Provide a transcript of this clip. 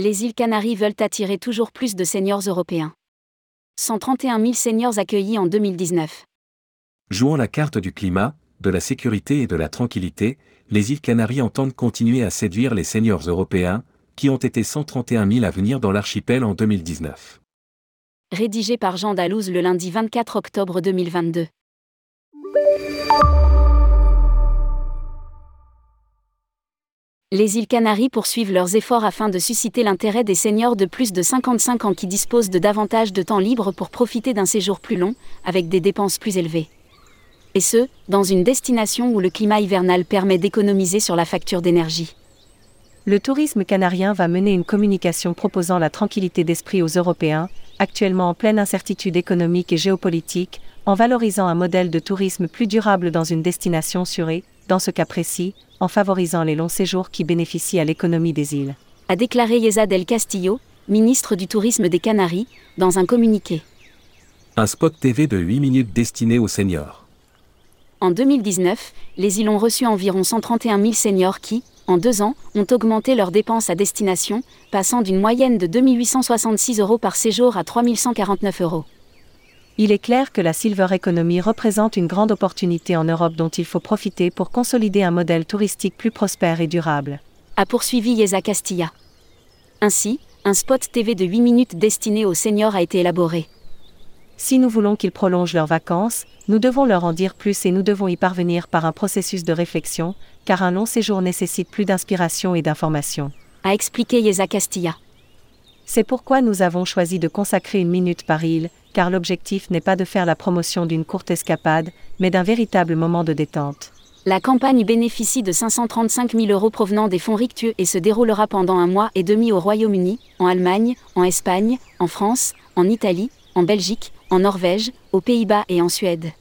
Les îles Canaries veulent attirer toujours plus de seniors européens. 131 000 seniors accueillis en 2019. Jouant la carte du climat, de la sécurité et de la tranquillité, les îles Canaries entendent continuer à séduire les seniors européens, qui ont été 131 000 à venir dans l'archipel en 2019. Rédigé par Jean Dalouse le lundi 24 octobre 2022. Les îles Canaries poursuivent leurs efforts afin de susciter l'intérêt des seniors de plus de 55 ans qui disposent de davantage de temps libre pour profiter d'un séjour plus long, avec des dépenses plus élevées. Et ce, dans une destination où le climat hivernal permet d'économiser sur la facture d'énergie. Le tourisme canarien va mener une communication proposant la tranquillité d'esprit aux Européens, actuellement en pleine incertitude économique et géopolitique, en valorisant un modèle de tourisme plus durable dans une destination sûre et, dans ce cas précis, en favorisant les longs séjours qui bénéficient à l'économie des îles. A déclaré Yesa del Castillo, ministre du Tourisme des Canaries, dans un communiqué. Un spot TV de 8 minutes destiné aux seniors. En 2019, les îles ont reçu environ 131 000 seniors qui, en deux ans, ont augmenté leurs dépenses à destination, passant d'une moyenne de 2866 euros par séjour à 3149 euros. Il est clair que la silver economy représente une grande opportunité en Europe dont il faut profiter pour consolider un modèle touristique plus prospère et durable. A poursuivi Yesa Castilla. Ainsi, un spot TV de 8 minutes destiné aux seniors a été élaboré. Si nous voulons qu'ils prolongent leurs vacances, nous devons leur en dire plus et nous devons y parvenir par un processus de réflexion, car un long séjour nécessite plus d'inspiration et d'information. A expliqué Yesa Castilla. C'est pourquoi nous avons choisi de consacrer une minute par île, car l'objectif n'est pas de faire la promotion d'une courte escapade, mais d'un véritable moment de détente. La campagne bénéficie de 535 000 euros provenant des fonds Rictueux et se déroulera pendant un mois et demi au Royaume-Uni, en Allemagne, en Espagne, en France, en Italie, en Belgique, en Norvège, aux Pays-Bas et en Suède.